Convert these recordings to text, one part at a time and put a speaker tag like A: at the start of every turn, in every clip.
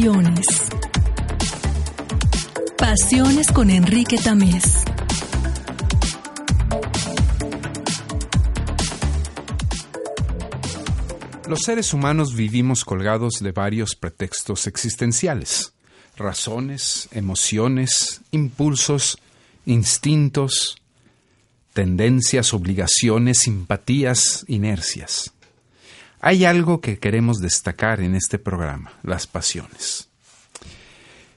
A: Pasiones. Pasiones con Enrique Tamés.
B: Los seres humanos vivimos colgados de varios pretextos existenciales, razones, emociones, impulsos, instintos, tendencias, obligaciones, simpatías, inercias. Hay algo que queremos destacar en este programa, las pasiones.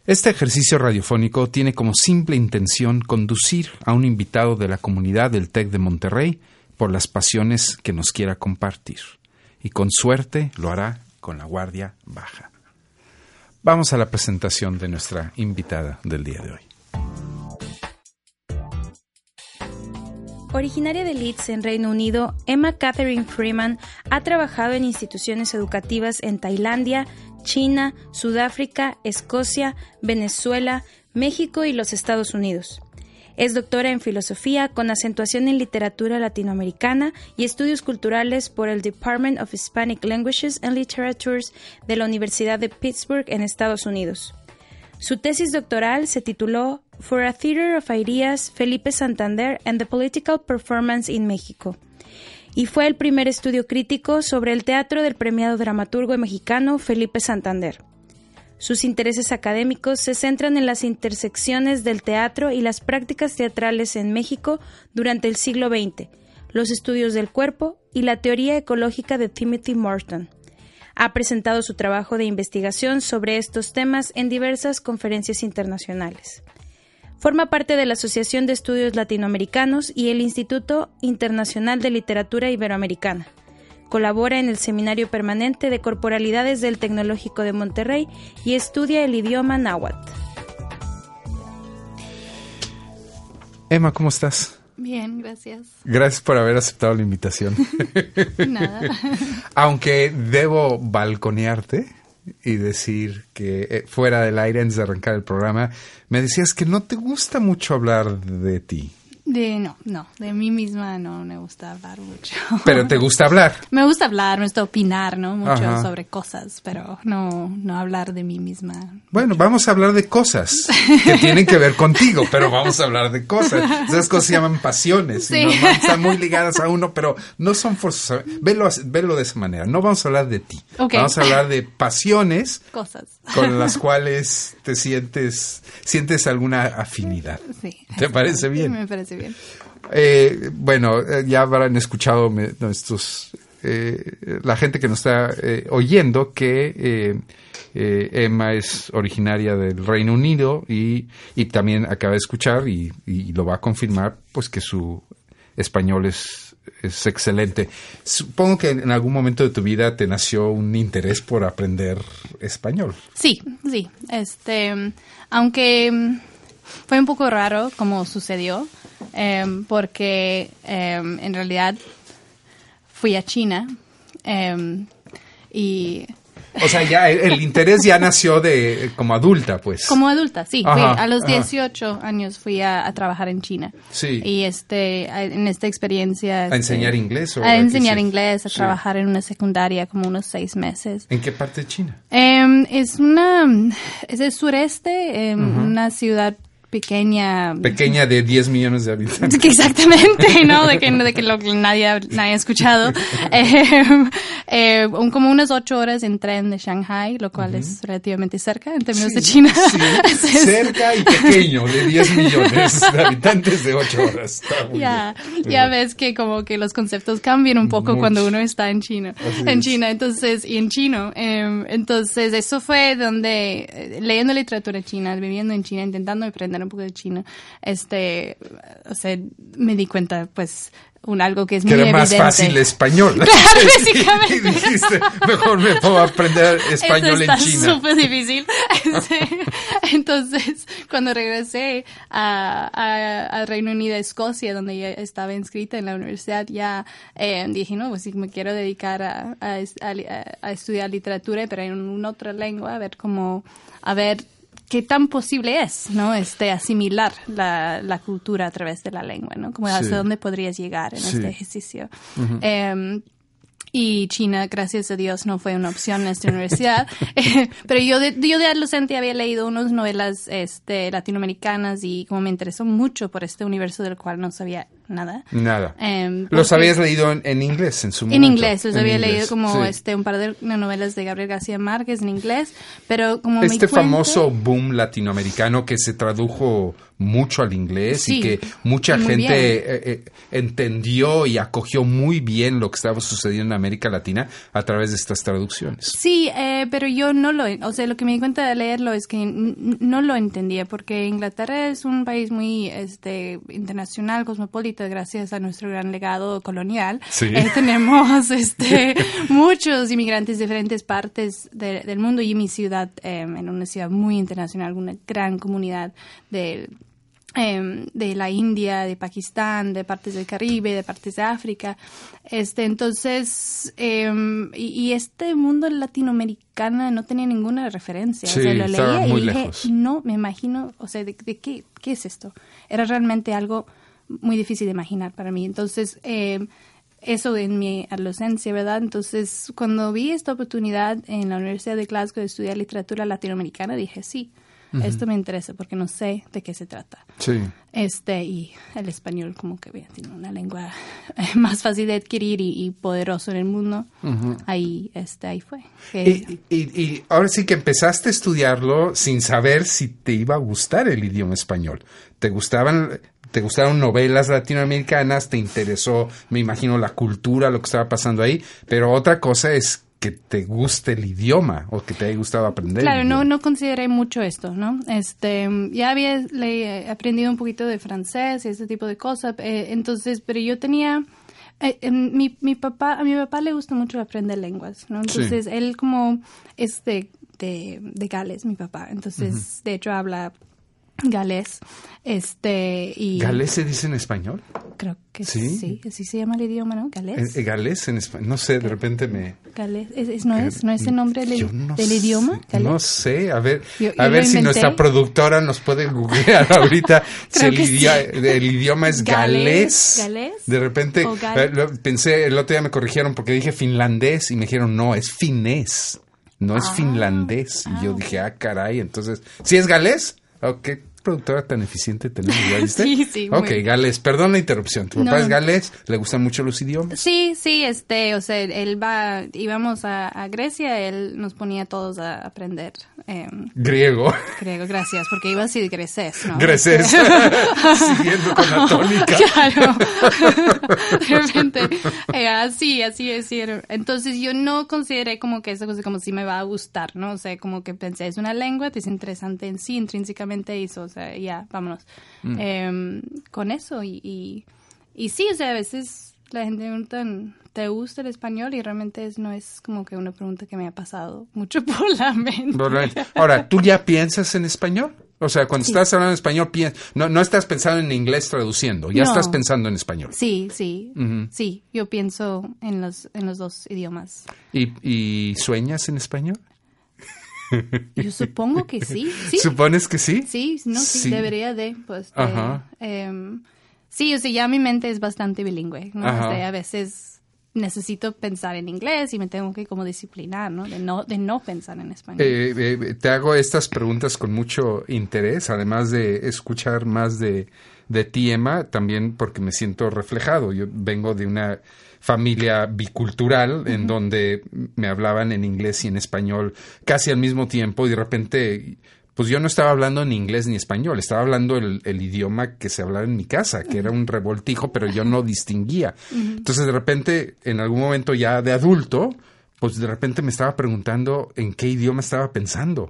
B: Este ejercicio radiofónico tiene como simple intención conducir a un invitado de la comunidad del TEC de Monterrey por las pasiones que nos quiera compartir. Y con suerte lo hará con la guardia baja. Vamos a la presentación de nuestra invitada del día de hoy.
C: Originaria de Leeds, en Reino Unido, Emma Catherine Freeman ha trabajado en instituciones educativas en Tailandia, China, Sudáfrica, Escocia, Venezuela, México y los Estados Unidos. Es doctora en filosofía con acentuación en literatura latinoamericana y estudios culturales por el Department of Hispanic Languages and Literatures de la Universidad de Pittsburgh en Estados Unidos. Su tesis doctoral se tituló For a Theater of Ideas, Felipe Santander and the Political Performance in Mexico y fue el primer estudio crítico sobre el teatro del premiado dramaturgo mexicano Felipe Santander. Sus intereses académicos se centran en las intersecciones del teatro y las prácticas teatrales en México durante el siglo XX, los estudios del cuerpo y la teoría ecológica de Timothy Morton. Ha presentado su trabajo de investigación sobre estos temas en diversas conferencias internacionales. Forma parte de la Asociación de Estudios Latinoamericanos y el Instituto Internacional de Literatura Iberoamericana. Colabora en el Seminario Permanente de Corporalidades del Tecnológico de Monterrey y estudia el idioma náhuatl.
B: Emma, ¿cómo estás?
D: Bien, gracias.
B: Gracias por haber aceptado la invitación.
D: Nada.
B: Aunque debo balconearte y decir que eh, fuera del aire antes de arrancar el programa, me decías que no te gusta mucho hablar de ti.
D: De no, no, de mí misma no me gusta hablar mucho.
B: Pero te gusta hablar.
D: me gusta hablar, me gusta opinar, ¿no? Mucho
B: Ajá.
D: sobre cosas, pero no, no hablar de mí misma.
B: Bueno, vamos a hablar de cosas que tienen que ver contigo, pero vamos a hablar de cosas. Esas cosas se llaman pasiones y
D: Sí.
B: están muy ligadas a uno, pero no son forzosas. Velo, velo de esa manera. No vamos a hablar de ti. Vamos a hablar de pasiones
D: Cosas.
B: con las cuales te sientes, sientes alguna afinidad.
D: Sí.
B: ¿Te parece bien?
D: Me parece bien.
B: Eh, bueno, eh, ya habrán escuchado me- nuestros eh, la gente que nos está eh, oyendo que eh, eh, Emma es originaria del Reino Unido y, y también acaba de escuchar y, y lo va a confirmar pues que su español es, es excelente. Supongo que en algún momento de tu vida te nació un interés por aprender español.
D: Sí, sí. Este, aunque fue un poco raro como sucedió, em, porque em, en realidad fui a China em, y
B: O sea, ya el, interés ya nació de como adulta, pues.
D: Como adulta, sí.
B: Ajá,
D: fui- a los
B: ajá.
D: 18 años fui a, a trabajar en China.
B: Sí.
D: Y este, a- en esta experiencia...
B: ¿A
D: este,
B: enseñar inglés? O
D: a enseñar inglés, a
B: Sí.
D: trabajar en una secundaria como unos seis meses.
B: ¿En qué parte de China?
D: Em, es una... Es el sureste, em, una ciudad pequeña...
B: Pequeña de 10 millones de habitantes.
D: Que Exactamente, ¿no? De que, de que lo nadie, nadie ha escuchado. Eh, eh, un- como unas ocho horas en tren de Shanghai, lo cual es relativamente cerca en términos de China.
B: Sí, cerca y pequeño, de 10 millones de habitantes de 8 horas.
D: Ya,
B: bien.
D: ya ves que como que los conceptos cambian un poco
B: Mucho.
D: cuando uno está en China,
B: Así
D: en
B: es.
D: China, entonces, y en chino. eh, entonces, eso fue donde, eh, leyendo literatura china, viviendo en China, intentando aprender un poco de chino, este, o sea, me di cuenta, pues, un algo que es
B: Que
D: muy
B: era más
D: evidente.
B: fácil español.
D: Claro, básicamente.
B: Y dijiste, mejor me puedo aprender español
D: Esto
B: en
D: está
B: China.
D: súper difícil. Entonces, cuando regresé a, a- al Reino Unido, Escocia, donde ya estaba inscrita en la universidad, ya eh, dije, no, pues sí, me quiero dedicar a, a es- a a- a estudiar literatura, pero en una otra lengua, a ver cómo, a ver qué tan posible es, ¿no? Este, asimilar la, la cultura a través de la lengua, ¿no? Como
B: Sí.
D: hasta dónde podrías llegar en
B: Sí.
D: este ejercicio. Em, y China, gracias a Dios, no fue una opción en esta universidad. Pero yo de, yo de adolescente había leído unas novelas este, latinoamericanas y como me interesó mucho por este universo del cual no sabía nada.
B: Nada.
D: Em,
B: los habías leído en, en inglés en su momento.
D: en inglés, los
B: En
D: había
B: inglés,
D: leído como
B: sí.
D: este un par de novelas de Gabriel García Márquez en inglés, pero como
B: Este famoso boom latinoamericano que se tradujo mucho al inglés y que mucha gente eh, eh, entendió y acogió muy bien lo que estaba sucediendo en América Latina a través de estas traducciones.
D: Sí, eh, pero yo no lo, o sea, lo que me di cuenta de leerlo es que no lo entendía porque Inglaterra es un país muy, este, internacional, cosmopolita, gracias a nuestro gran legado colonial.
B: Sí.
D: Eh, tenemos, este, muchos inmigrantes de diferentes partes de- del mundo y mi ciudad, eh, en una ciudad muy internacional, una gran comunidad de em, de la India, de Pakistán, de partes del Caribe, de partes de África. Este, entonces, em, y, y este mundo latinoamericano no tenía ninguna referencia.
B: Sí,
D: o sea, lo leía y dije,
B: lejos.
D: no me imagino, o sea, de, de qué, qué es esto? Era realmente algo muy difícil de imaginar para mí. Entonces, em, eso en mi adolescencia, ¿verdad? Entonces, cuando vi esta oportunidad en la Universidad de Glasgow de estudiar literatura latinoamericana, dije, sí, esto me interesa porque no sé de qué se trata.
B: Sí.
D: Este, y el español como que bien, tiene una lengua eh, más fácil de adquirir y, y poderoso en el mundo. Ahí, este, ahí fue. Que-
B: Y, y- y ahora sí que empezaste a estudiarlo sin saber si te iba a gustar el idioma español. ¿Te gustaban, te gustaron novelas latinoamericanas? ¿Te interesó, me imagino, la cultura, lo que estaba pasando ahí? Pero otra cosa es que te guste el idioma o que te haya gustado aprender.
D: Claro, no, no consideré mucho esto, ¿no? Este, ya había le- aprendido un poquito de francés y ese tipo de cosas, eh, entonces, pero yo tenía, eh, em, mi, mi papá, a mi papá le gusta mucho aprender lenguas, ¿no? Entonces, él como es de, de, de Gales, mi papá, entonces, de hecho, habla galés, este, y...
B: ¿Galés se dice en español?
D: Creo que
B: ¿Sí?
D: sí, así se llama el idioma, ¿no? Galés.
B: Eh, eh, ¿Galés en español? No sé, de repente me...
D: Galés, ¿Es, es- no, es, ¿no es el nombre del,
B: no
D: del idioma? Galés.
B: No sé, a ver,
D: Yo-
B: a
D: yo
B: ver
D: lo
B: si nuestra productora nos puede googlear ahorita si el,
D: que sí.
B: el idioma es galés.
D: Galés,
B: De repente, eh, pensé, el otro día me corrigieron porque dije finlandés y me dijeron, no, es finés, no es finlandés. Y yo dije, ah, caray, entonces, ¿sí es galés? Qué productora tan eficiente tenemos, ¿ya viste?
D: Sí, sí,
B: Ok, galés, perdón la interrupción. ¿Tu papá
D: No,
B: es
D: no.
B: galés? ¿Le gustan mucho los idiomas?
D: Sí, sí, este, o sea, él va, íbamos a, a Grecia, él nos ponía a todos a aprender eh,
B: Griego.
D: griego, gracias, porque iba así de greces, ¿no?
B: Greces. Siguiendo con la tónica.
D: Claro. de repente, eh, así, así es. Entonces yo no consideré como que esa cosa como si me va a gustar, ¿no? O sea, como que pensé, es una lengua, es interesante en sí, intrínsecamente hizo, o sea, ya, vámonos. Em, con eso y, y, y sí, o sea, a veces la gente me pregunta, ¿te gusta el español? Y realmente es, no es como que una pregunta que me ha pasado mucho por la mente.
B: Ahora, ¿tú ya piensas en español? O sea, cuando estás hablando en español, piens- no, no estás pensando en inglés traduciendo, ya
D: No.
B: estás pensando en español.
D: Sí, sí, sí, yo pienso en los, en los dos idiomas.
B: ¿Y, y sueñas en español?
D: Yo supongo que sí, sí.
B: ¿Supones que sí?
D: Sí, no, sí,
B: Sí.
D: debería de, pues, de,
B: Ajá.
D: em, sí, o sea, ya mi mente es bastante bilingüe, ¿no? O sea, a veces necesito pensar en inglés y me tengo que como disciplinar, ¿no? De no, de no pensar en español.
B: Eh, eh, te hago estas preguntas con mucho interés, además de escuchar más de, de ti, Emma, también porque me siento reflejado. Yo vengo de una familia bicultural en donde me hablaban en inglés y en español casi al mismo tiempo y de repente pues yo no estaba hablando ni inglés ni español, estaba hablando el, el idioma que se hablaba en mi casa, que era un revoltijo, pero yo no distinguía. Entonces de repente, en algún momento ya de adulto, pues de repente me estaba preguntando en qué idioma estaba pensando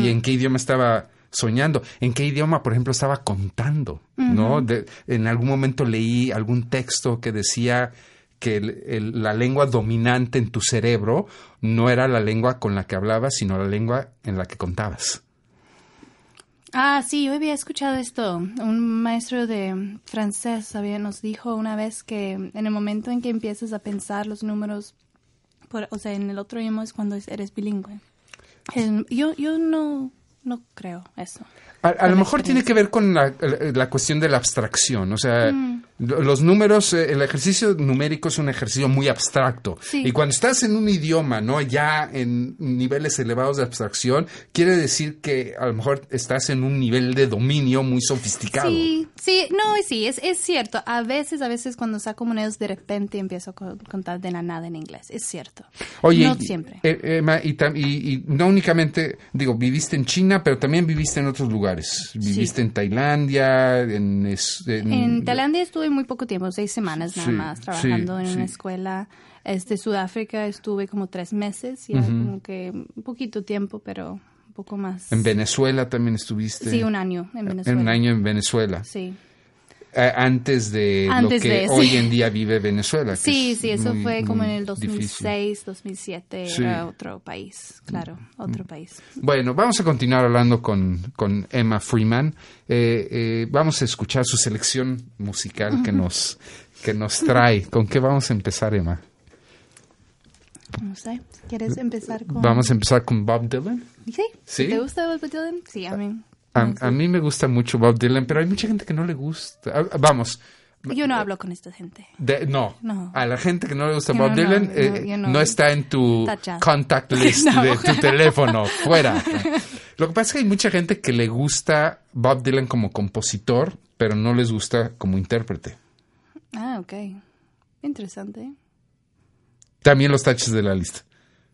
B: y en qué idioma estaba soñando, en qué idioma, por ejemplo, estaba contando, ¿no? De- en algún momento leí algún texto que decía que el- el- la lengua dominante en tu cerebro no era la lengua con la que hablabas, sino la lengua en la que contabas.
D: Ah, sí, yo había escuchado esto. Un maestro de francés había, nos dijo una vez que en el momento en que empiezas a pensar los números, por- o sea, en el otro idioma es cuando es- eres bilingüe. El- yo, yo no, no creo eso.
B: A, lo mejor tiene que ver con la, la- la cuestión de la abstracción, o sea, Los números, eh, el ejercicio numérico es un ejercicio muy abstracto.
D: Sí.
B: Y cuando estás en un idioma, ¿no? Ya en niveles elevados de abstracción, quiere decir que a lo mejor estás en un nivel de dominio muy sofisticado.
D: Sí, sí, no, sí, es, es cierto. A veces, a veces cuando saco monedas de repente empiezo a co- contar de la nada en inglés. Es cierto.
B: Oye,
D: no siempre.
B: eh, Emma, y, y- y no únicamente, digo, viviste en China, pero también viviste en otros lugares. Viviste en Tailandia, en... es-
D: En Tailandia estuve muy poco tiempo, seis semanas nada
B: Sí,
D: más, trabajando
B: sí,
D: en
B: sí.
D: una escuela. Este, Sudáfrica estuve como tres meses, ya como que un poquito tiempo, pero un poco más.
B: En Venezuela también estuviste.
D: Sí, un año en Venezuela.
B: Un año en Venezuela.
D: Sí.
B: Eh, antes de
D: Antes
B: lo que
D: de, sí.
B: hoy en día vive Venezuela.
D: Sí,
B: es
D: sí, eso
B: muy,
D: fue como en el
B: difícil.
D: 2006, 2007,
B: Sí.
D: era otro país, claro, otro país.
B: Bueno, vamos a continuar hablando con, con Emma Freeman. Eh, eh, vamos a escuchar su selección musical que nos, que nos trae. ¿Con qué vamos a empezar, Emma?
D: No sé, ¿quieres empezar con...?
B: Vamos a empezar con Bob Dylan.
D: ¿Sí?
B: ¿Sí?
D: ¿Te gusta Bob Dylan? Sí, a mí.
B: A, a mí me gusta mucho Bob Dylan, pero hay mucha gente que no le gusta. Ah, Vamos,
D: Yo no hablo con esta gente.
B: de- no.
D: No.
B: A la gente que no le gusta Bob
D: no,
B: Dylan
D: no,
B: eh, no.
D: no.
B: está en tu
D: Tacha.
B: contact list
D: No.
B: de tu teléfono. Fuera. Lo que pasa es que hay mucha gente que le gusta Bob Dylan como compositor, pero no les gusta como intérprete.
D: Ah, ok. Interesante.
B: También los taches de la lista.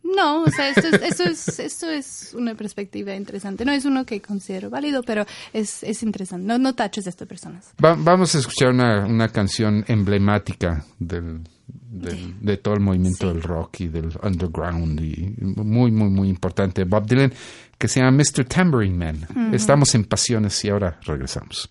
D: No, o sea, esto es, esto es, esto es una perspectiva interesante. No es uno que considero válido, pero es, es interesante. No, no taches de estas personas.
B: Va- vamos a escuchar una, una canción emblemática del, del- de todo el movimiento
D: Sí.
B: del rock y del underground y muy, muy, muy importante. Bob Dylan, que se llama Mr. Tambourine Man. Estamos en Pasiones y ahora regresamos.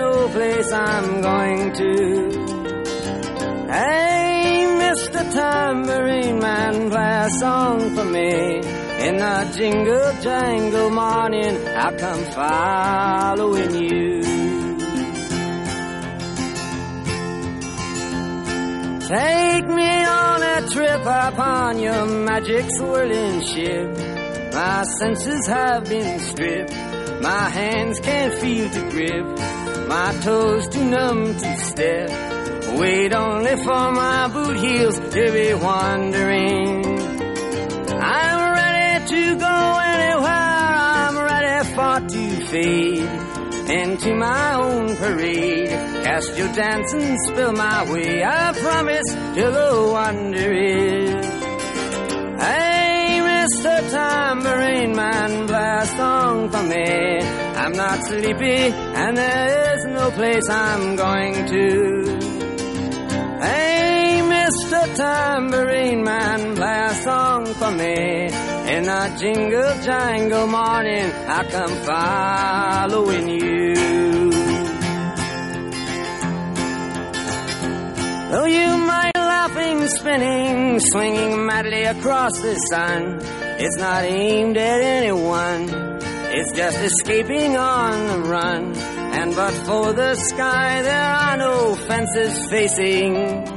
E: no place I'm going to. Hey, Mr. Tambourine Man, play a song for me. In the jingle jangle morning, I'll come following you. Take me on a trip upon your magic swirling ship. My senses have been stripped. My hands can't feel to grip. My toes too numb to step. Wait only for my boot heels to be wandering. I'm ready to go anywhere. I'm ready for to fade into my own parade. Cast your dance and spill my way. I promise to go. Hey, Mr. Tambourine Man, blast song for me. I'm not sleepy, and there is no place I'm going to. Hey, Mr. Tambourine Man, play a song for me. In a jingle jangle morning, I come following you. Though you might laughing, spinning, swinging madly across the sun, it's not aimed at anyone. It's just escaping on the run. And but for the sky, there are no fences facing. And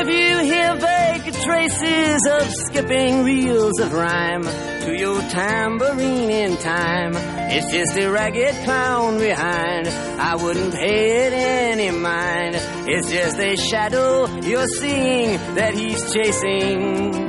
E: if you hear vague traces of skipping reels of rhyme to your tambourine in time, it's just a ragged clown behind. I wouldn't pay it any mind. It's just a shadow you're seeing that he's chasing.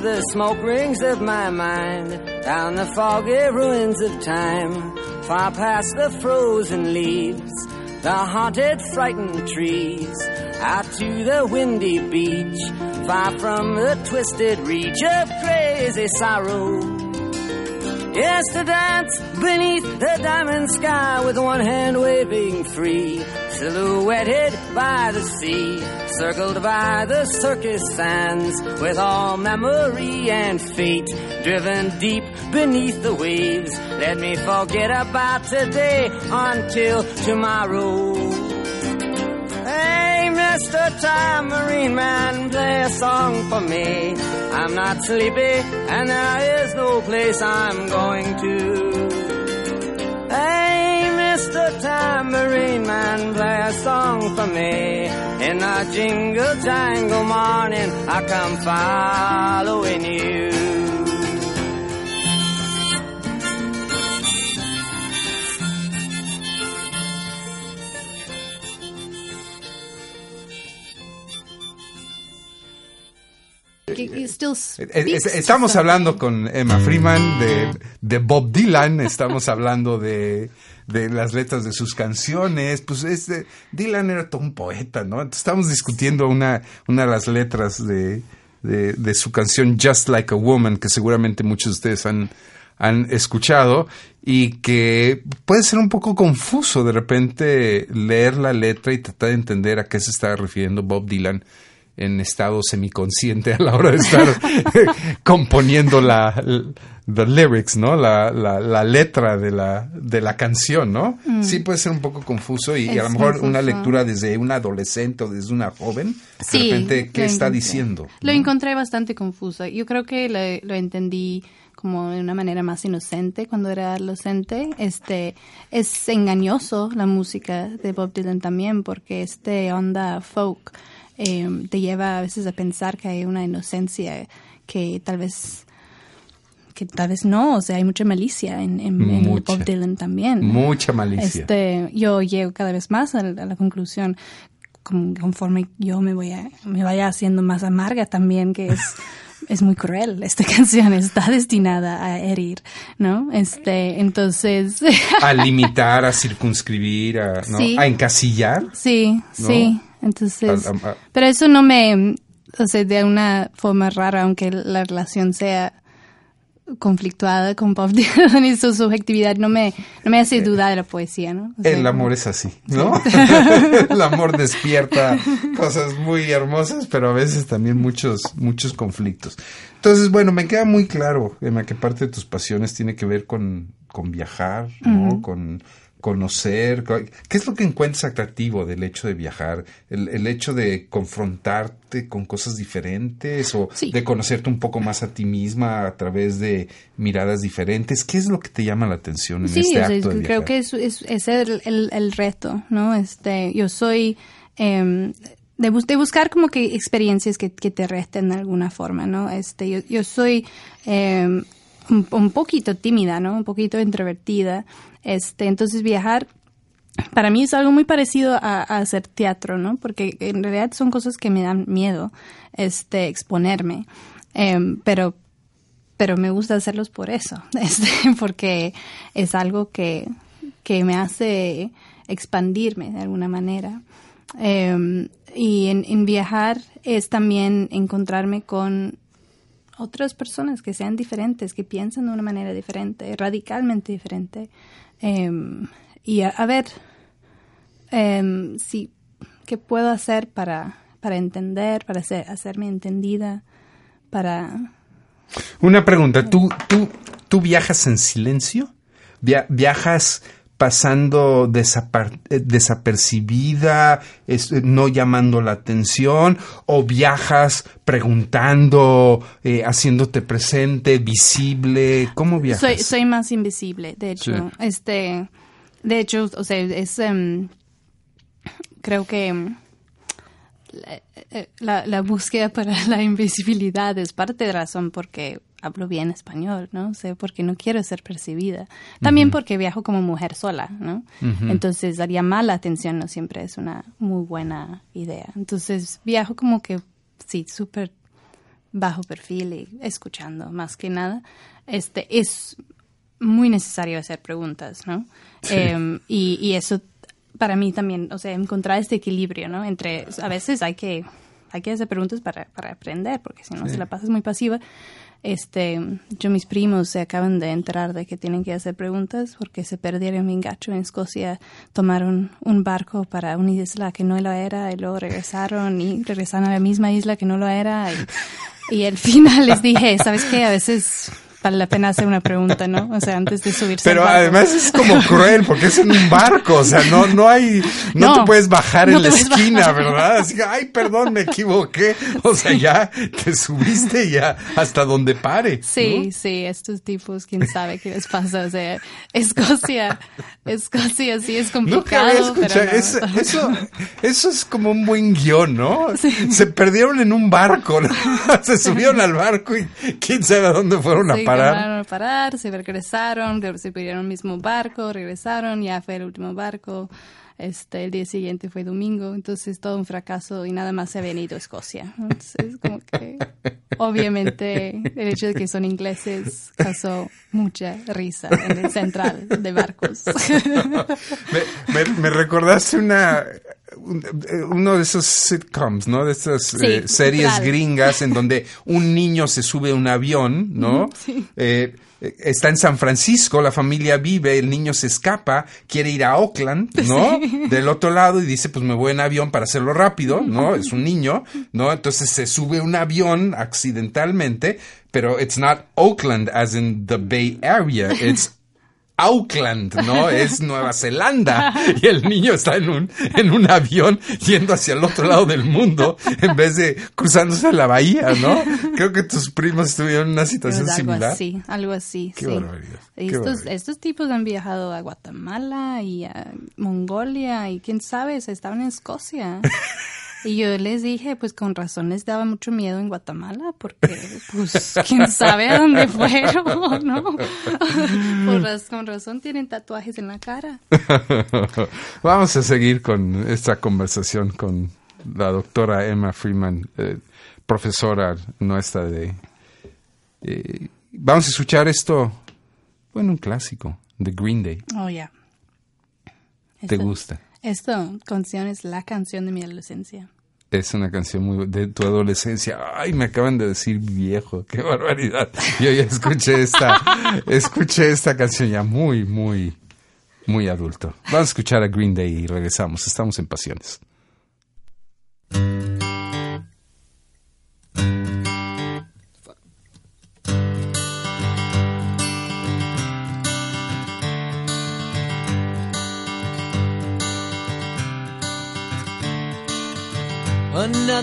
E: Through the smoke rings of my mind, down the foggy ruins of time, far past the frozen leaves, the haunted, frightened trees, out to the windy beach, far from the twisted reach of crazy sorrow. Yes, to dance beneath the diamond sky with one hand waving free, silhouetted by the sea, circled by the circus sands, with all memory and fate driven deep beneath the waves. Let me forget about today until tomorrow. Hey, Mr. Tambourine Man, play a song for me. I'm not sleepy, and there is no place I'm going to. Hey, Mr. Tambourine Man, play a song for me. In the jingle jangle morning, I come following you.
B: Estamos hablando con Emma Freeman de, de Bob Dylan, estamos hablando de, de, las letras de sus canciones. Pues este, Dylan era todo un poeta, ¿no? estamos discutiendo una, una de las letras de, de, de, su canción Just Like a Woman, que seguramente muchos de ustedes han, han escuchado y que puede ser un poco confuso de repente leer la letra y tratar de entender a qué se está refiriendo Bob Dylan en estado semiconsciente a la hora de estar componiendo la, the lyrics, ¿no? La, la, la, letra de la, de la canción, ¿no? Mm. Sí puede ser un poco confuso y, a lo mejor una lectura desde un adolescente o desde una joven, de repente, ¿qué está diciendo?
D: Lo encontré bastante confuso. Yo creo que lo, lo entendí como de una manera más inocente cuando era adolescente. Este, es engañoso la música de Bob Dylan también porque este onda folk Em, te lleva a veces a pensar que hay una inocencia que tal vez que tal vez no, o sea, hay mucha malicia en, en, Bob Dylan también.
B: Mucha malicia.
D: Este, yo llego cada vez más a, la conclusión conforme yo me voy a, me vaya haciendo más amarga también que es es muy cruel. Esta canción está destinada a herir no este entonces
B: a limitar a circunscribir a, ¿no? a encasillar.
D: Sí sí entonces, pero eso no me, o sea, de una forma rara, aunque la relación sea conflictuada con Bob Dylan y su subjetividad no me, no me hace eh, dudar de la poesía, ¿no?
B: el amor es así, ¿no? el amor despierta cosas muy hermosas, pero a veces también muchos, muchos conflictos. Entonces, bueno, me queda muy claro, Emma, que parte de tus pasiones tiene que ver con, con viajar, ¿no? Con conocer, ¿qué es lo que encuentras atractivo del hecho de viajar? ¿El, hecho de confrontarte con cosas diferentes o de conocerte un poco más a ti misma a través de miradas diferentes? ¿Qué es lo que te llama la atención en este acto de
D: creo que es, es, el, el, reto, ¿no? Este, yo soy... Eh, de, de, buscar como que experiencias que, que, te resten de alguna forma, ¿no? Este, yo, yo soy eh, un, poquito tímida, ¿no? Un poquito introvertida. Este, entonces viajar para mí es algo muy parecido a, hacer teatro, ¿no? Porque en realidad son cosas que me dan miedo, este, exponerme. Em, pero, pero me gusta hacerlos por eso, este, porque es algo que, que me hace expandirme de alguna manera. Em, y en, en viajar es también encontrarme con otras personas que sean diferentes, que piensan de una manera diferente, radicalmente diferente. Em, y a, ver em, si qué puedo hacer para, para entender, para hacerme entendida, para...
B: Una pregunta, ¿tú, tú, tú viajas en silencio? ¿Viajas pasando eh, desapercibida, no llamando la atención, o viajas preguntando, eh, haciéndote presente, visible, ¿cómo viajas?
D: Soy, soy más invisible, de hecho, este, de hecho, o sea, es, em, creo que em, la, la, búsqueda para la invisibilidad es parte de la razón porque hablo bien español, ¿no? sé, porque no quiero ser percibida. También porque viajo como mujer sola, ¿no? Entonces, daría mala atención no siempre es una muy buena idea. Entonces, viajo como que, sí, súper bajo perfil y escuchando más que nada. Este, es muy necesario hacer preguntas, ¿no? Em, y, y eso para mí también, o sea, encontrar este equilibrio, ¿no? Entre, a veces hay que, hay que hacer preguntas para, para aprender, porque si no, se la pasas muy pasiva, este, yo mis primos se acaban de enterar de que tienen que hacer preguntas porque se perdieron en gacho en Escocia, tomaron un barco para una isla que no lo era y luego regresaron y regresaron a la misma isla que no lo era y, y al final les dije, ¿sabes qué? A veces vale la pena hacer una pregunta, ¿no? O sea, antes de subirse.
B: Pero además es como cruel porque es en un barco, o sea, no, no hay, no, te puedes bajar en la esquina, ¿verdad? Así que, ay, perdón, me equivoqué. O sea, ya te subiste ya hasta donde pare.
D: Sí, sí, estos tipos, quién sabe qué les pasa. O sea, Escocia, Escocia sí es complicado. pero
B: eso, eso, es como un buen guion, ¿no? Se perdieron en un barco. Se subieron al barco y quién sabe a dónde fueron a parar.
D: parar, se regresaron, se pidieron el mismo barco, regresaron, ya fue el último barco. Este, el día siguiente fue domingo, entonces todo un fracaso y nada más se ha venido a Escocia. Entonces, como que obviamente el hecho de que son ingleses causó mucha risa en el central de barcos.
B: me, recordaste una uno de esos sitcoms, ¿no? De esas eh, series gringas en donde un niño se sube a un avión, ¿no? Sí. Eh, está en San Francisco, la familia vive, el niño se escapa, quiere ir a Oakland, ¿no? Del otro lado y dice, pues me voy en avión para hacerlo rápido, ¿no? Es un niño, ¿no? Entonces se sube un avión accidentalmente, pero it's not Oakland as in the Bay Area, it's Auckland, ¿no? Es Nueva Zelanda. Y el niño está en un, en un avión yendo hacia el otro lado del mundo en vez de cruzándose la bahía, ¿no? Creo que tus primos estuvieron en una situación
D: algo
B: similar.
D: Así, algo así,
B: Qué Barbaridad.
D: Estos, estos tipos han viajado a Guatemala y a Mongolia y quién sabe, estaban en Escocia. Y yo les dije, pues con razón les daba mucho miedo en Guatemala, porque pues quién sabe a dónde fueron, ¿no? con razón tienen tatuajes en la cara.
B: Vamos a seguir con esta conversación con la doctora Emma Freeman, eh, profesora nuestra de... Eh, vamos a escuchar esto, bueno, un clásico, de Green Day.
D: Oh, ya.
B: ¿Te gusta?
D: Esta canción es la canción de mi adolescencia.
B: Es una canción muy de tu adolescencia. Ay, me acaban de decir viejo, qué barbaridad. Yo ya escuché esta, escuché esta canción ya muy, muy, muy adulto. Vamos a escuchar a Green Day y regresamos. Estamos en Pasiones.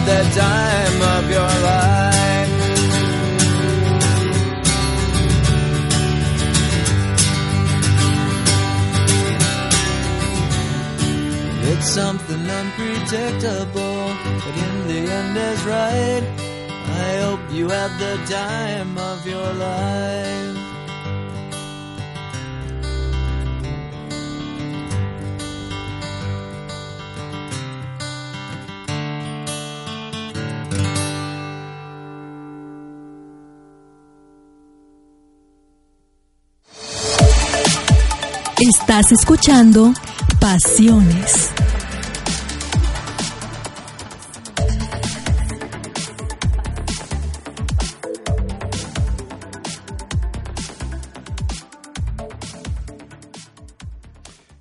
F: Had the time of your life. It's something unpredictable, but in the end is right. I hope you had the time of your life.
G: Estás escuchando Pasiones.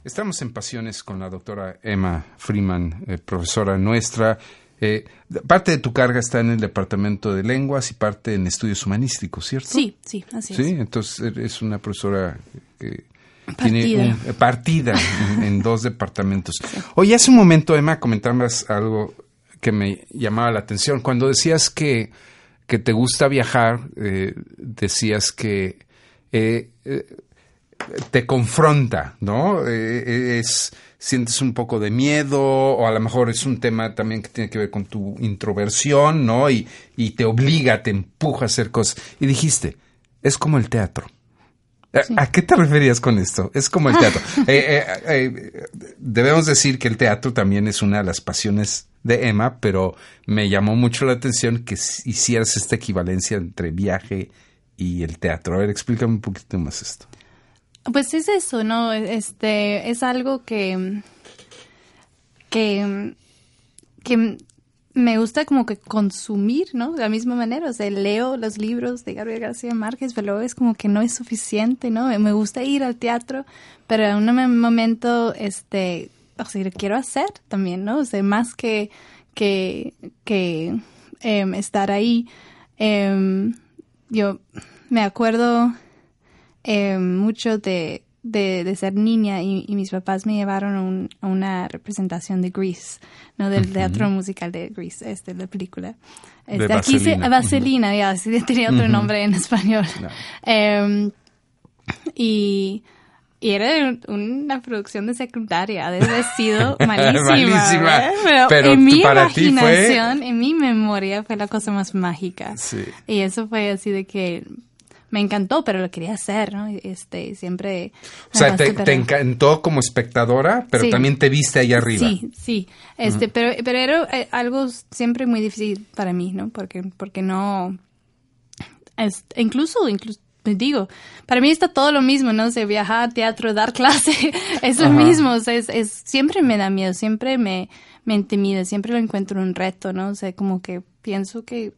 B: Estamos en Pasiones con la doctora Emma Freeman, eh, profesora nuestra. Eh, parte de tu carga está en el departamento de lenguas y parte en estudios humanísticos, ¿cierto?
D: Sí, sí, así
B: Sí,
D: es.
B: entonces es una profesora que
D: Partida.
B: tiene un- eh, partida en, en dos departamentos. Oye, hace un momento, Emma, comentabas algo que me llamaba la atención. Cuando decías que, que te gusta viajar, eh, decías que eh, eh, te confronta, ¿no? Es sientes un poco de miedo o a lo mejor es un tema también que tiene que ver con tu introversión, ¿no? Y, y te obliga, te empuja a hacer cosas. Y dijiste, es como el teatro. ¿A- ¿A qué te referías con esto? Es como el teatro. Eh, eh, eh, debemos decir que el teatro también es una de las pasiones de Emma, pero me llamó mucho la atención que hicieras esta equivalencia entre viaje y el teatro. A ver, explícame un poquito más esto.
D: Pues es eso, ¿no? Este, es algo que, que, que me gusta como que consumir, ¿no? De la misma manera, o sea, leo los libros de Gabriel García Márquez, pero es como que no es suficiente, ¿no? Me gusta ir al teatro, pero en un mom- momento, este, o sea, lo quiero hacer también, ¿no? O sea, más que, que, que em, estar ahí. Em, yo me acuerdo eh, mucho de, de, de ser niña y, y mis papás me llevaron a, un- a una representación de Grease, ¿no? Del teatro musical de Grease, este, la película.
B: De
D: Este, aquí se,
B: Vaselina.
D: Vaselina, ya, sí tenía otro nombre en español.
B: No.
D: Em, y, y era una producción de secundaria, debe haber sido malísima.
B: Malísima.
D: ¿verdad? Pero,
B: Pero
D: en mi
B: para ti fue-
D: imaginación, en mi memoria, fue la cosa más mágica.
B: Sí.
D: Y eso fue así de que me encantó, pero lo quería hacer, ¿no? Este, siempre...
B: O sea, te, encantó como espectadora, pero
D: Sí.
B: también te viste ahí arriba.
D: Sí, sí. Este, pero, pero era eh, algo siempre muy difícil para mí, ¿no? Porque, porque no... es- incluso, incluso, digo, para mí está todo lo mismo, ¿no? O sea, viajar, teatro, dar clase, es lo
B: Ajá.
D: mismo. O sea, es, es- siempre me da miedo, siempre me, me intimida, siempre lo encuentro un reto, ¿no? O sea, como que pienso que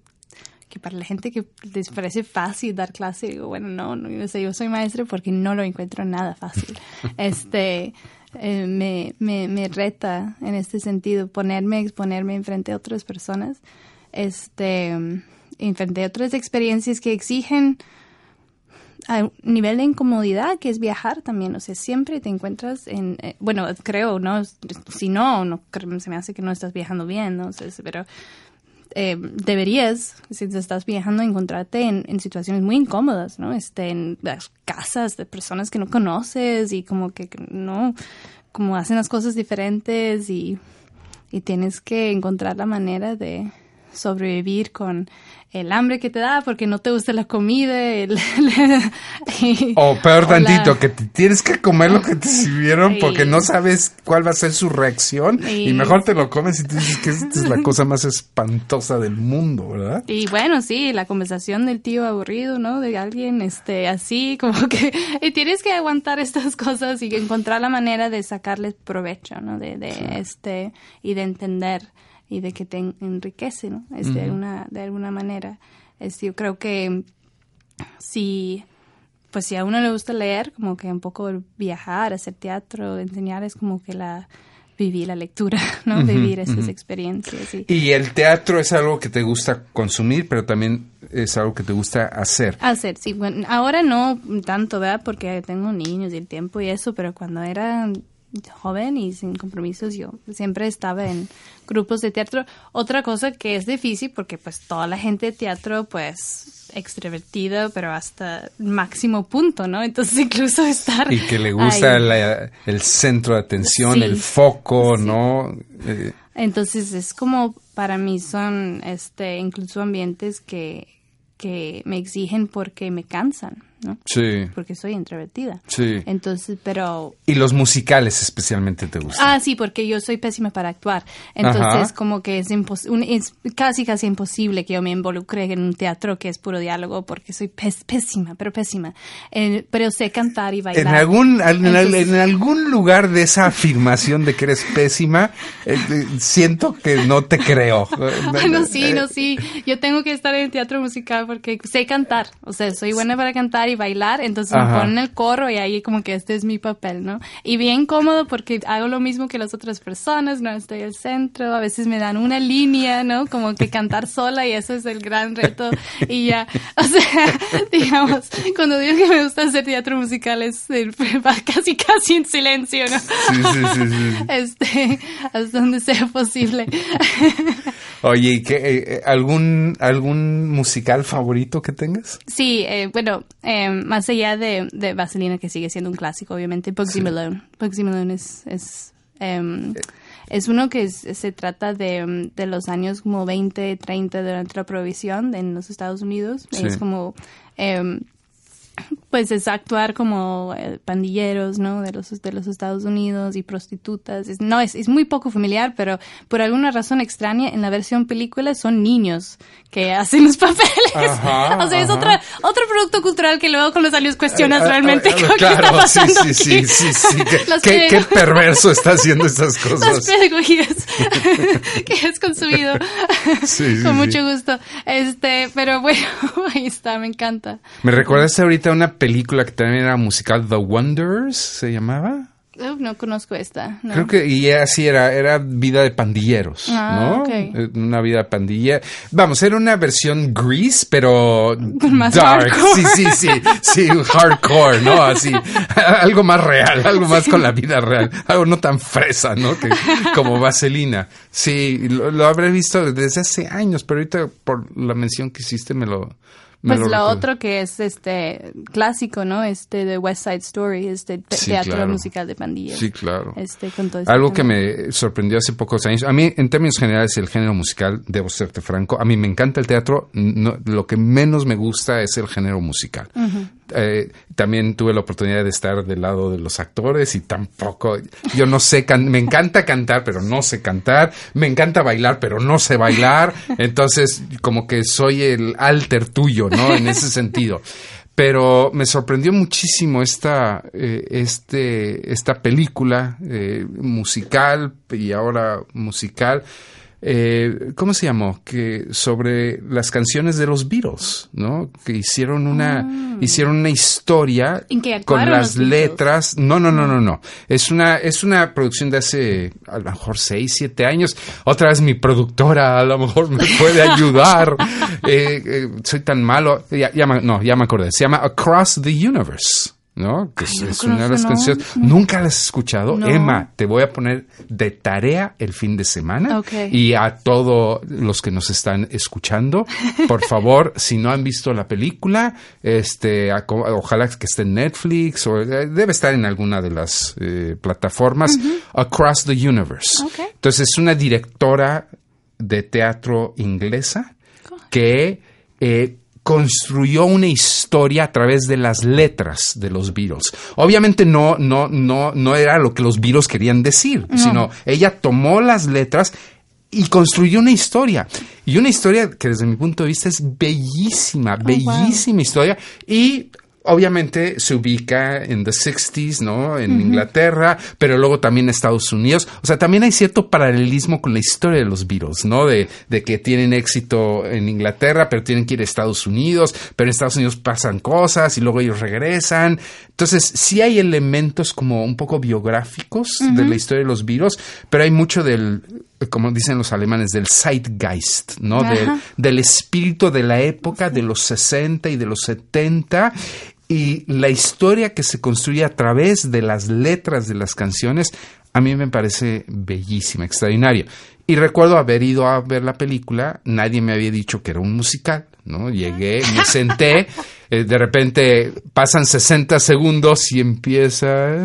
D: que para la gente que les parece fácil dar clase, digo, bueno, no, no o sea, yo soy maestra porque no lo encuentro nada fácil. este, eh, me, me, me reta en este sentido, ponerme, exponerme enfrente a otras personas, este, enfrente a otras experiencias que exigen a un nivel de incomodidad que es viajar también, o sea, siempre te encuentras en, eh, bueno, creo, ¿no? Si no, no, se me hace que no estás viajando bien, ¿no? O sea, pero eh, deberías, si te estás viajando, encontrarte en, en situaciones muy incómodas, ¿no? Este, en las casas de personas que no conoces y como que no, como hacen las cosas diferentes y, y tienes que encontrar la manera de sobrevivir con el hambre que te da porque no te gusta la comida. el- y-
B: O peor
D: o la-
B: tantito, que te tienes que comer lo que te sirvieron
D: Sí.
B: porque no sabes cuál va a ser su reacción y mejor te lo comes y tú dices que esta es la cosa más espantosa del mundo, ¿verdad?
D: Y bueno, sí, la conversación del tío aburrido, ¿no? De alguien, este, así, como que, y tienes que aguantar estas cosas y encontrar la manera de sacarles provecho, ¿no? De, de este, y de entender y de que te en- enriquece, ¿no? Es de alguna, de alguna manera. Es, yo creo que si, pues si a uno le gusta leer, como que un poco viajar, hacer teatro, enseñar, es como que la, vivir la lectura, ¿no? Vivir esas experiencias. Y,
B: Y el teatro es algo que te gusta consumir, pero también es algo que te gusta hacer.
D: Hacer, sí. Bueno, ahora no tanto, ¿verdad? Porque tengo niños y el tiempo y eso, pero cuando era joven y sin compromisos, yo siempre estaba en grupos de teatro. Otra cosa que es difícil porque pues toda la gente de teatro pues extrovertida, pero hasta máximo punto, ¿no? Entonces incluso estar...
B: Y que le gusta la- el centro de atención,
D: Sí.
B: el foco,
D: Sí.
B: ¿no? Eh,
D: Entonces es como para mí son este incluso ambientes que, que me exigen porque me cansan, ¿no?
B: sí,
D: Porque soy introvertida.
B: sí.
D: Entonces, pero
B: Y los musicales especialmente te gustan.
D: Ah, sí, porque yo soy pésima para actuar. Entonces,
B: Ajá.
D: como que es, impos- un- es casi, casi imposible que yo me involucre en un teatro que es puro diálogo porque soy pés- pésima, pero pésima. Eh, pero sé cantar y bailar.
B: En algún, en,
D: Entonces-
B: en algún lugar de esa afirmación de que eres pésima, eh, eh, siento que no te creo.
D: No, sí,
B: Eh,
D: no, sí. Yo tengo que estar en el teatro musical porque sé cantar. O sea, soy buena para cantar y bailar. Entonces
B: Ajá.
D: me ponen el coro y ahí como que este es mi papel, ¿no? Y bien cómodo porque hago lo mismo que las otras personas, no estoy al centro. A veces me dan una línea, ¿no? Como que cantar sola y eso es el gran reto. Y ya, o sea, digamos, cuando digo que me gusta hacer teatro musical es casi, casi en silencio, ¿no?
B: Sí, sí, sí, sí.
D: Este, hasta donde sea posible.
B: Oye, ¿y qué, eh, eh, algún, algún musical favorito que tengas?
D: Sí, eh, bueno, eh, más allá de, de Vaselina, que sigue siendo un clásico, obviamente, Bugsy Malone. Bugsy Malone es, es, em, es uno que es- se trata de, de los años como 20, 30 durante la prohibición en los Estados Unidos.
B: Sí.
D: Es como... em, pues es actuar como eh, pandilleros, ¿no? De los, de los Estados Unidos y prostitutas. Es- no, es, es muy poco familiar, pero por alguna razón extraña, en la versión película son niños que hacen los papeles.
B: Ajá,
D: o sea, es
B: ajá.
D: otra, otro producto cultural que luego con los años cuestionas
B: Ah, ah,
D: realmente
B: ah,
D: qué, qué
B: claro,
D: está pasando
B: sí, sí,
D: aquí.
B: sí, sí, sí. ¿Qué,
D: Las
B: qué-
D: pe-
B: qué perverso está haciendo estas
D: las
B: cosas.
D: pedagogías que has consumido
B: Sí, sí,
D: con mucho gusto. Este, pero bueno, ahí está, me encanta.
B: Me recordaste ahorita una película que también era musical, The Wonders, ¿se llamaba?
D: No conozco esta. no.
B: Creo que, y así era, era vida de pandilleros,
D: Ah,
B: ¿no?
D: ok.
B: Eh, Una vida pandilla. Vamos, era una versión gris, pero
D: Más
B: dark.
D: hardcore.
B: Sí, sí, sí, sí, hardcore, ¿no? Así, algo más real, algo más con la vida real, algo no tan fresa, ¿no? Que, como Vaselina. Sí, lo, lo habré visto desde hace años, pero ahorita por la mención que hiciste me lo... me
D: Pues
B: lo
D: lo otro que es este clásico, ¿no? Este de West Side Story, este te-
B: Sí,
D: teatro
B: claro.
D: musical de pandillas.
B: Sí, claro.
D: Este con todo este
B: Algo que me sorprendió hace pocos años. A mí, en términos generales, el género musical, debo serte franco, a mí me encanta el teatro. no- lo que menos me gusta es el género musical. Eh, también tuve la oportunidad de estar del lado de los actores y tampoco, yo no sé, can- me encanta cantar, pero no sé cantar. Me encanta bailar, pero no sé bailar. Entonces, como que soy el alter tuyo, ¿no? En ese sentido. Pero me sorprendió muchísimo esta, eh, este, esta película eh, musical y ahora musical. Eh, ¿Cómo se llamó? Que sobre las canciones de los Beatles, ¿no? Que hicieron una, hicieron una historia
D: ¿En que
B: con las letras. No, no, no, no, no. Es una, es una producción de hace a lo mejor seis, siete años. Otra vez mi productora a lo mejor me puede ayudar. Eh, eh, soy tan malo. Ya, ya no, ya me acordé. Se llama Across the Universe. ¿No? Que
D: Ay,
B: es,
D: no
B: es una de las
D: no.
B: canciones. ¿Nunca las has escuchado? Emma, te voy a poner de tarea el fin de semana.
D: Ok.
B: Y a todos los que nos están escuchando, por favor, si no han visto la película, este, a- ojalá que esté en Netflix o eh, debe estar en alguna de las eh, plataformas. Across the Universe.
D: Ok.
B: Entonces es una directora de teatro inglesa que eh, construyó una historia a través de las letras de los Beatles. Obviamente no, no, no, no era lo que los Beatles querían decir, sino ella tomó las letras y construyó una historia. Y una historia que desde mi punto de vista es bellísima, bellísima historia. Y obviamente se ubica en the 60s, ¿no? En Inglaterra, pero luego también en Estados Unidos. O sea, también hay cierto paralelismo con la historia de los Beatles, ¿no? De, de que tienen éxito en Inglaterra, pero tienen que ir a Estados Unidos, pero en Estados Unidos pasan cosas y luego ellos regresan. Entonces, sí hay elementos como un poco biográficos de la historia de los Beatles, pero hay mucho del, como dicen los alemanes, del Zeitgeist, ¿no? Del espíritu de la época de los 60 y de los 70 y la historia que se construye a través de las letras de las canciones a mí me parece bellísima, extraordinaria. Y recuerdo haber ido a ver la película, nadie me había dicho que era un musical, ¿no? Llegué, me senté, eh, de repente pasan 60 segundos y empieza...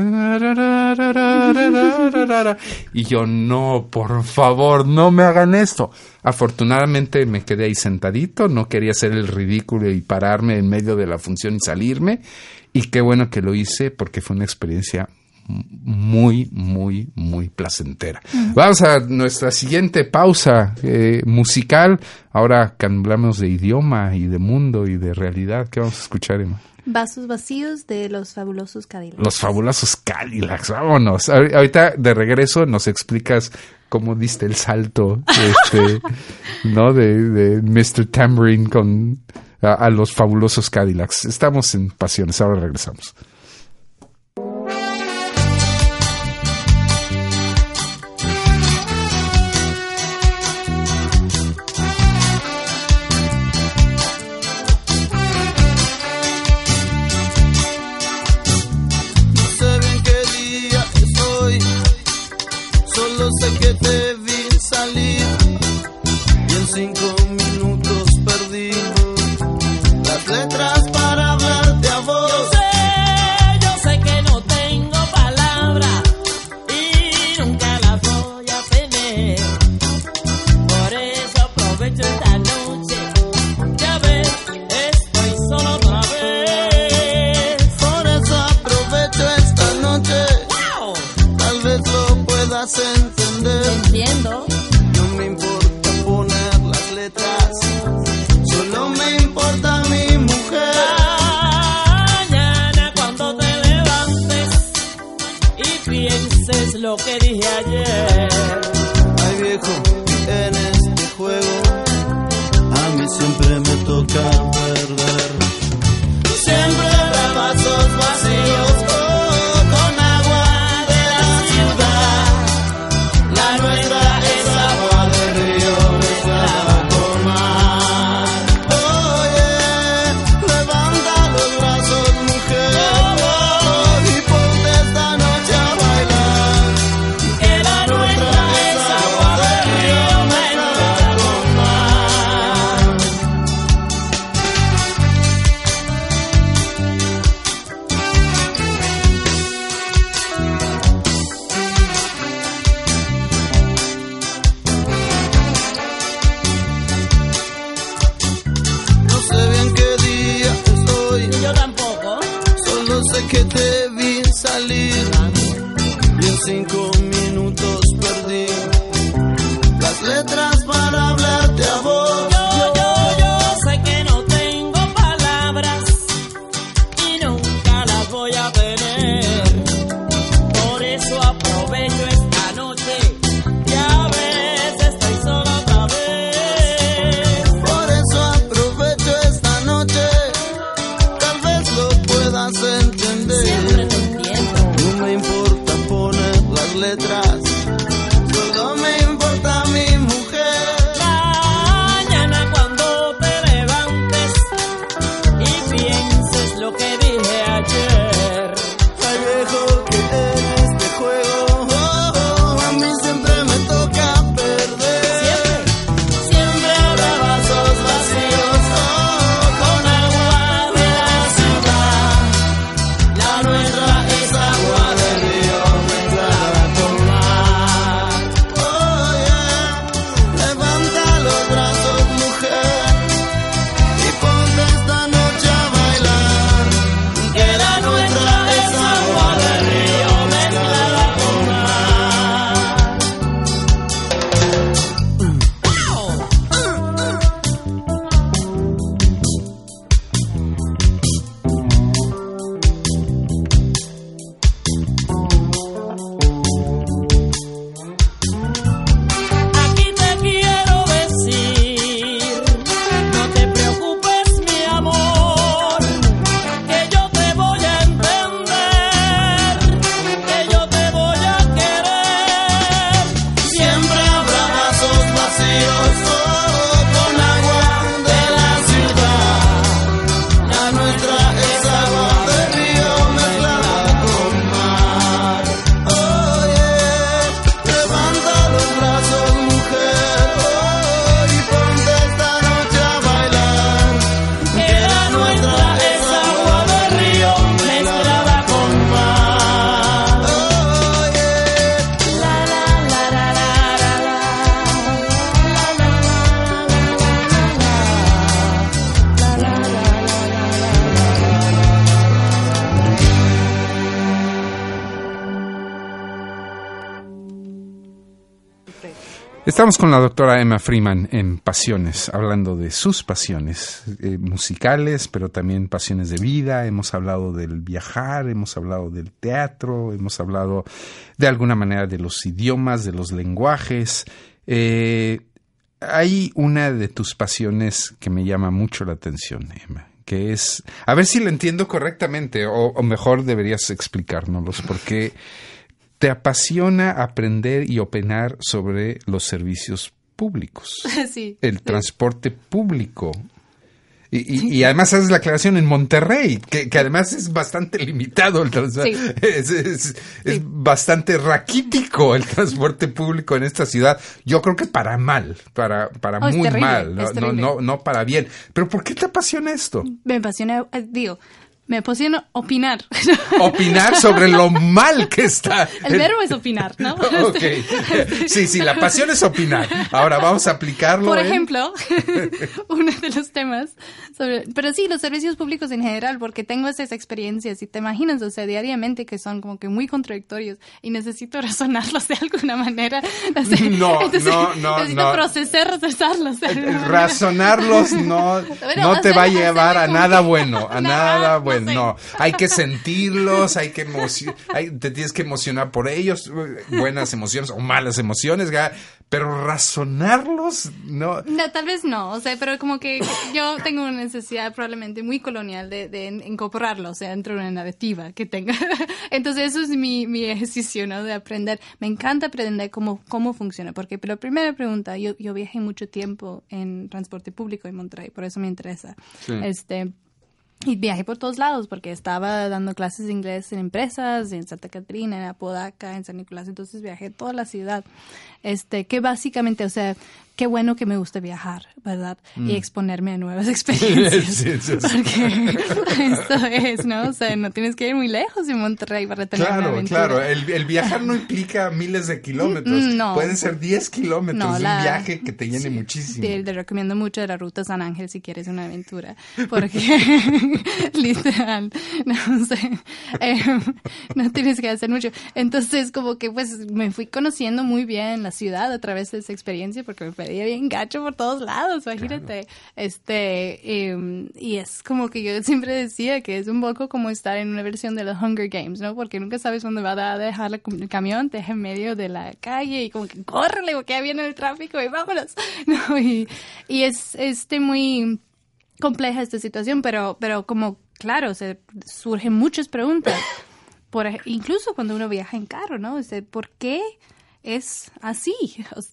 B: Y yo, no, por favor, no me hagan esto. Afortunadamente me quedé ahí sentadito, no quería hacer el ridículo y pararme en medio de la función y salirme. Y qué bueno que lo hice porque fue una experiencia muy, muy, muy placentera. Vamos a nuestra siguiente pausa eh, musical. Ahora que hablamos de idioma y de mundo y de realidad. ¿Qué vamos a escuchar, Emma?
D: Vasos vacíos de los fabulosos Cadillacs.
B: Los fabulosos Cadillacs, vámonos. Ahor- Ahorita de regreso nos explicas cómo diste el salto, este, ¿no? De, de Mr. Tambourine con a, a los fabulosos Cadillacs. Estamos en pasiones, ahora regresamos.
H: entender. Entiendo. No me importa poner las letras. letras.
B: Estamos con la doctora Emma Freeman en Pasiones, hablando de sus pasiones eh, musicales, pero también pasiones de vida. Hemos hablado del viajar, hemos hablado del teatro, hemos hablado de alguna manera de los idiomas, de los lenguajes. Eh, hay una de tus pasiones que me llama mucho la atención, Emma, que es, a ver si lo entiendo correctamente, o, o mejor deberías explicárnoslos, porque te apasiona aprender y opinar sobre los servicios públicos,
D: sí.
B: el transporte público. Y, y- y además haces la aclaración en Monterrey, que, que además es bastante limitado el transporte.
D: Sí.
B: Es, es- es bastante raquítico el transporte público en esta ciudad. Yo creo que para mal, para, para
D: Oh,
B: muy
D: terrible,
B: mal, no, no, no para bien. Pero ¿por qué te apasiona esto?
D: Me apasiona, eh, digo, me apasiona opinar.
B: Opinar sobre lo mal que está.
D: El verbo es opinar, ¿no?
B: Ok. Sí, sí, la pasión es opinar. Ahora vamos a aplicarlo.
D: Por
B: en-
D: ejemplo, uno de los temas sobre, pero sí, los servicios públicos en general, porque tengo esas experiencias y te imaginas, o sea, diariamente que son como que muy contradictorios y necesito razonarlos de alguna manera.
B: No, no, no,
D: necesito
B: no.
D: procesar, procesarlos.
B: razonarlos no,
D: Bueno,
B: no te va a llevar a nada bueno, a nada
D: no
B: bueno.
D: Sé.
B: No, hay que sentirlos, hay que emoci- hay- te tienes que emocionar por ellos, buenas emociones o malas emociones, pero razonarlos, no.
D: No, tal vez no, o sea, pero como que yo tengo una necesidad probablemente muy colonial de, de incorporarlo, o sea, dentro de una narrativa que tenga. Entonces eso es mi, mi ejercicio, ¿no? De aprender. Me encanta aprender cómo, cómo funciona, porque pero primera pregunta, yo, yo viajé mucho tiempo en transporte público en Monterrey, por eso me interesa.
B: Sí.
D: Este, y viajé por todos lados porque estaba dando clases de inglés en empresas, en Santa Catrina, en Apodaca, en San Nicolás, entonces viajé toda la ciudad. Este, que básicamente, o sea, qué bueno que me gusta viajar, ¿verdad? Y exponerme a nuevas experiencias.
B: Sí, sí, sí.
D: Porque esto es, ¿no? O sea, no tienes que ir muy lejos en Monterrey para tener una
B: Claro,
D: aventura.
B: claro, el, el viajar no implica miles de kilómetros,
D: Mm, no.
B: pueden ser 10 kilómetros
D: No,
B: de
D: la-
B: un viaje que te llene muchísimo.
D: Te, te recomiendo mucho la ruta San Ángel si quieres una aventura, porque literal, no sé, eh, no tienes que hacer mucho. Entonces, como que pues me fui conociendo muy bien la ciudad a través de esa experiencia, porque me pedía bien gacho por todos lados, imagínate. Este, eh, y es como que yo siempre decía que es un poco como estar en una versión de los Hunger Games, ¿no? Porque nunca sabes dónde va a dejar el camión, te deja en medio de la calle y como que córrele porque viene el tráfico y vámonos. No, y, y es este muy compleja esta situación, pero, pero como, claro, se surgen muchas preguntas. Por, incluso cuando uno viaja en carro, ¿no? O sea, ¿Por qué es así?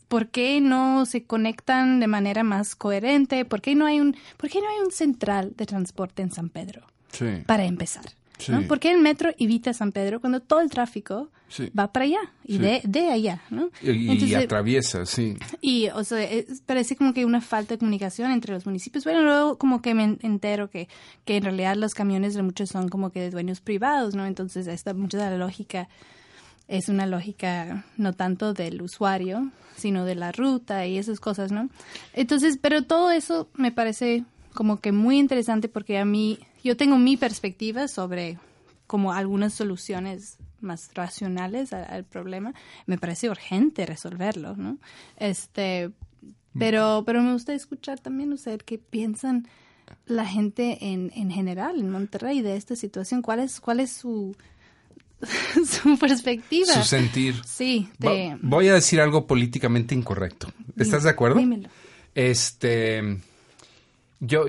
D: ¿Por qué no se conectan de manera más coherente? ¿Por qué no hay un, por qué no hay un central de transporte en San Pedro?
B: Sí.
D: Para empezar. ¿no? ¿Por qué el metro evita San Pedro cuando todo el tráfico
B: Sí.
D: va para allá y de, de allá? ¿no?
B: Y, atraviesa, sí.
D: y, o sea, es- parece como que una falta de comunicación entre los municipios. Bueno, luego como que me entero que, que en realidad los camiones de muchos son como que de dueños privados, ¿no? Entonces, esta, mucha de la lógica es una lógica no tanto del usuario, sino de la ruta y esas cosas, ¿no? Entonces, pero todo eso me parece como que muy interesante porque a mí, yo tengo mi perspectiva sobre como algunas soluciones más racionales a- al, problema. Me parece urgente resolverlo, ¿no? Este, pero, pero me gusta escuchar también, sea, qué piensan la gente en, en general en Monterrey de esta situación. ¿Cuál es, cuál es su, su perspectiva?
B: Su sentir.
D: Sí, de,
B: Voy a decir algo políticamente incorrecto. ¿Estás de acuerdo?
D: dímelo.
B: Este. Yo,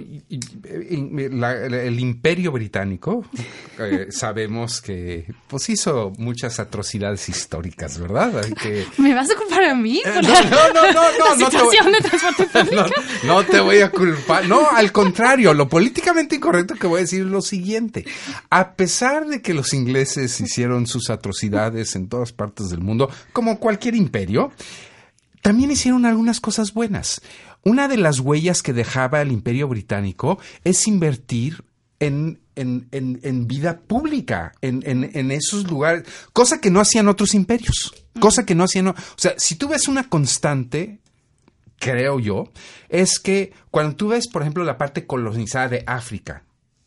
B: la- el imperio británico, eh, sabemos que pues hizo muchas atrocidades históricas, ¿verdad? Que-
D: ¿Me vas a culpar a mí?
B: Eh, no, no, no, no, no,
D: la
B: no te voy-
D: situación de transporte público?
B: no, no te voy a culpar. No, al contrario, lo políticamente incorrecto que voy a decir es lo siguiente. A pesar de que los ingleses hicieron sus atrocidades en todas partes del mundo, como cualquier imperio, también hicieron algunas cosas buenas. Una de las huellas que dejaba el imperio británico es invertir en, en, en- en vida pública, en, en- en esos lugares, cosa que no hacían otros imperios, cosa que no hacían... O sea, si tú ves una constante creo yo, es que cuando tú ves, por ejemplo, la parte colonizada de África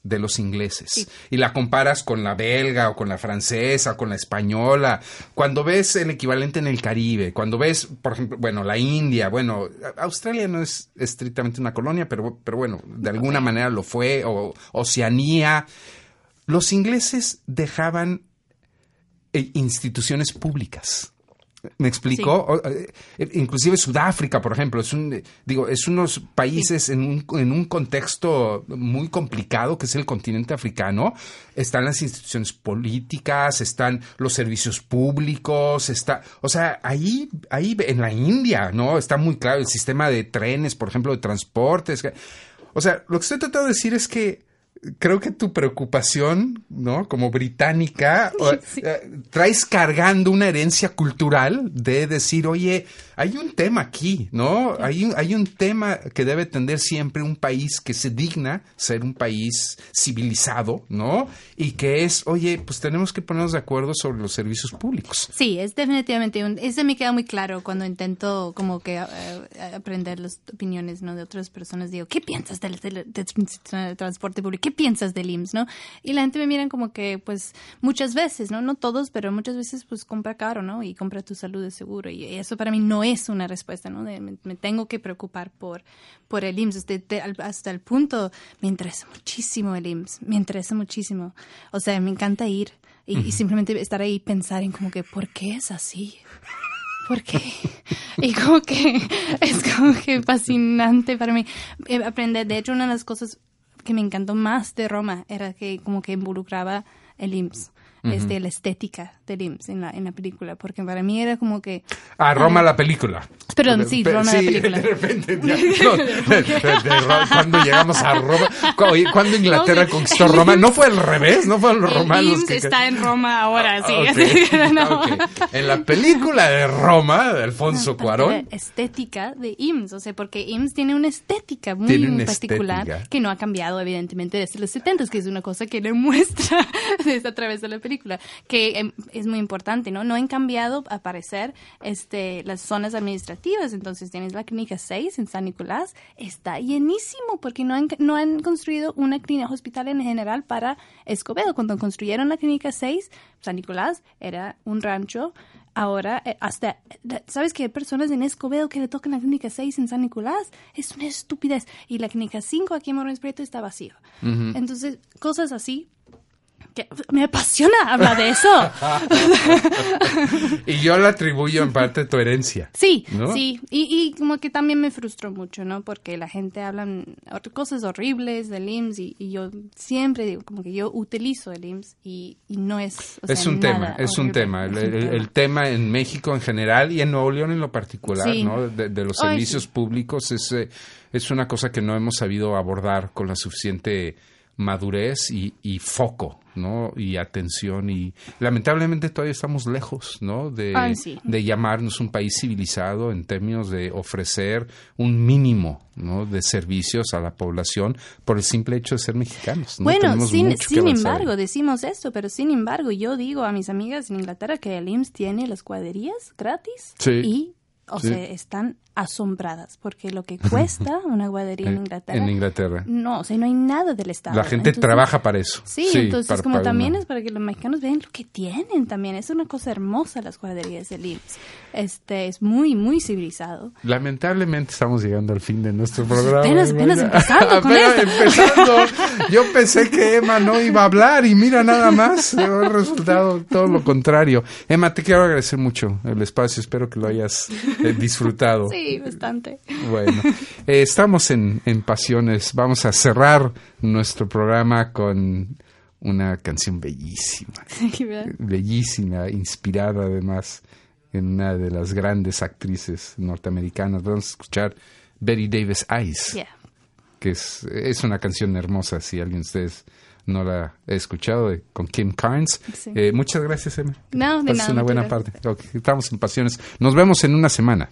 B: de los ingleses. Y la comparas con la belga o con la francesa o con la española, cuando ves el equivalente en el Caribe, cuando ves, por ejemplo, bueno, la India, bueno, Australia no es estrictamente una colonia, pero, pero bueno, de alguna manera lo fue, o Oceanía, los ingleses dejaban eh, instituciones públicas. ¿Me explicó? O, eh, inclusive Sudáfrica, por ejemplo, es un, eh, digo, es unos países en, un, en un contexto muy complicado, que es el continente africano. Están las instituciones políticas, están los servicios públicos, está, o sea, ahí, ahí en la India, ¿no? Está muy claro el sistema de trenes, por ejemplo, de transportes. O sea, lo que estoy tratando de decir es que creo que tu preocupación, ¿no? Como británica, o, eh, traes cargando una herencia cultural de decir, oye, hay un tema aquí, ¿no? Hay un, hay un tema que debe tender siempre un país que se digna ser un país civilizado, ¿no? Y que es, oye, pues tenemos que ponernos de acuerdo sobre los servicios públicos.
D: Sí, es definitivamente un... Ese me queda muy claro cuando intento como que eh, aprender las opiniones ¿no? de otras personas. Digo, ¿qué piensas del, del- del tra- transporte público? ¿Qué piensas del IMSS? ¿no? Y la gente me miran como que, pues, muchas veces, ¿no? No todos, pero muchas veces, pues, compra caro, ¿no? Y compra tu salud de seguro. Y eso para mí no es una respuesta, ¿no? De, me, me tengo que preocupar por, por el IMSS. De- de- hasta el punto, me interesa muchísimo el IMSS. Me interesa muchísimo. O sea, me encanta ir. Y, y simplemente estar ahí y pensar en como que, ¿por qué es así? ¿Por qué? Y como que es como que fascinante para mí eh, aprender. De hecho, una de las cosas que me encantó más de Roma era que como que involucraba el IMSS, este, la estética del IMSS en la, en la película, porque para mí era como que...
B: Ah, Roma la película.
D: Perdón, sí, Roma la película.
B: De repente, ya, no, de- de- de cuando llegamos a Roma, oye, cuando Inglaterra
D: No, sí.
B: conquistó Roma, no fue al revés, no fueron los
D: El
B: romanos
D: IMSS
B: que
D: está en Roma ahora, sí.
B: Ok,
D: así que no.
B: ok. En la película de Roma de Alfonso Cuarón,
D: La estética de IMSS, o sea, porque IMSS tiene una estética muy
B: una
D: particular
B: estética.
D: que no ha cambiado evidentemente desde los 70 que es una cosa que le muestra desde a través de la película, que em, es muy importante, ¿no? No han cambiado, a parecer, este, las zonas administrativas, entonces tienes la clínica 6 en San Nicolás, está llenísimo porque no han, no han construido una clínica hospital en general para Escobedo. Cuando construyeron la clínica 6, San Nicolás era un rancho Ahora, eh, hasta, eh, ¿sabes que hay personas en Escobedo que le tocan la clínica 6 en San Nicolás? Es una estupidez. Y la clínica 5 aquí en Morales Prieto está vacío. Entonces, cosas así que me apasiona hablar de eso.
B: y yo la atribuyo en parte a tu herencia.
D: Sí,
B: ¿No?
D: sí. Y, y como que también me frustró mucho, ¿no? Porque la gente habla cosas horribles del IMSS y, y yo siempre digo, como que yo utilizo el IMSS y, y no es. o
B: Es un tema, es un tema. El,
D: Es un
B: el-
D: tema.
B: el tema en México en general y en Nuevo León en lo particular,
D: Sí.
B: ¿no? De, de los
D: Ay,
B: servicios
D: sí.
B: públicos es, eh, es una cosa que no hemos sabido abordar con la suficiente madurez y, y foco, ¿no? Y atención y lamentablemente todavía estamos lejos, ¿no? De,
D: Ay, sí.
B: de llamarnos un país civilizado en términos de ofrecer un mínimo, ¿no? De servicios a la población por el simple hecho de ser mexicanos. ¿no?
D: Bueno, sin, sin embargo, decimos esto, pero sin embargo, yo digo a mis amigas en Inglaterra que el IMSS tiene las guarderías gratis
B: Sí.
D: y, o
B: Sí.
D: sea, están asombradas porque lo que cuesta una guardería en
B: En-
D: Inglaterra,
B: en Inglaterra.
D: no, o sea, no hay nada del Estado.
B: La gente
D: Entonces,
B: trabaja para eso.
D: Sí, entonces
B: para-
D: como
B: para
D: también
B: uno.
D: es para que los mexicanos vean lo que tienen también. Es una cosa hermosa las guarderías del IMSS. Este, es muy, muy civilizado.
B: Lamentablemente estamos llegando al fin de nuestro programa.
D: apenas- empezando con esto.
B: empezando. Yo pensé que Emma no iba a hablar y mira nada más. Resultado todo lo contrario. Emma, te quiero agradecer mucho el espacio. Espero que lo hayas eh, disfrutado.
D: Sí, Bastante.
B: Bueno, eh, estamos en, en Pasiones. Vamos a cerrar nuestro programa con una canción bellísima. Bellísima, inspirada además en una de las grandes actrices norteamericanas. Vamos a escuchar Betty Davis Eyes, que es, es, una canción hermosa, si alguien de ustedes no la ha escuchado, con Kim Carnes. Eh, muchas gracias, Emma.
D: No, de nada,
B: una buena parte. Estamos en Pasiones. Nos vemos en una semana.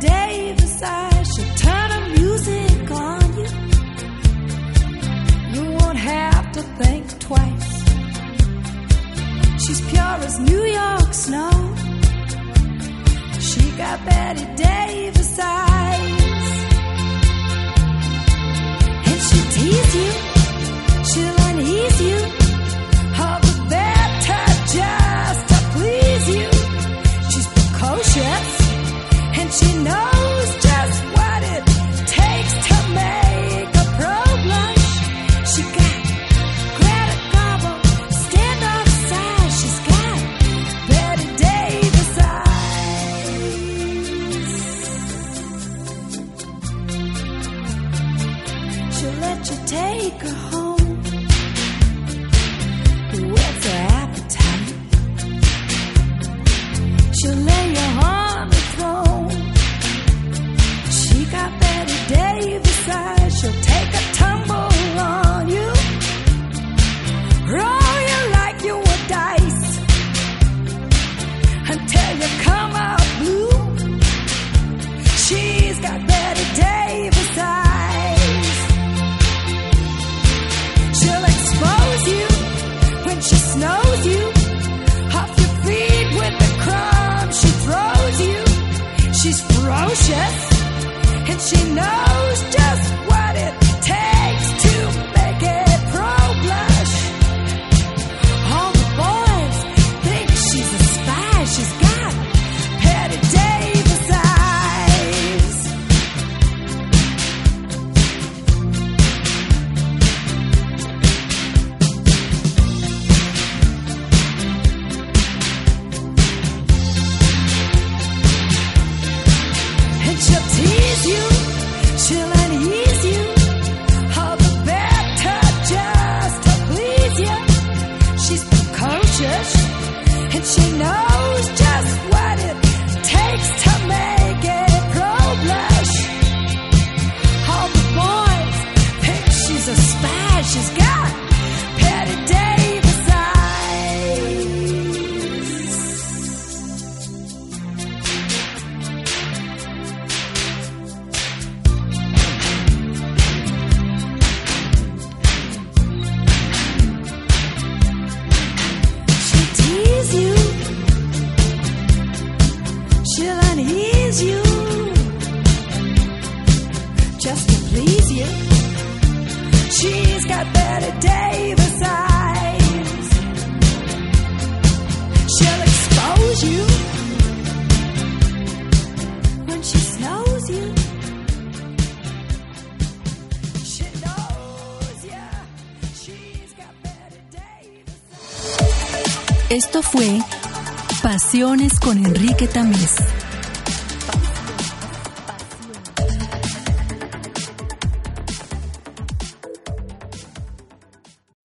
A: day beside. Con Enrique Tamés.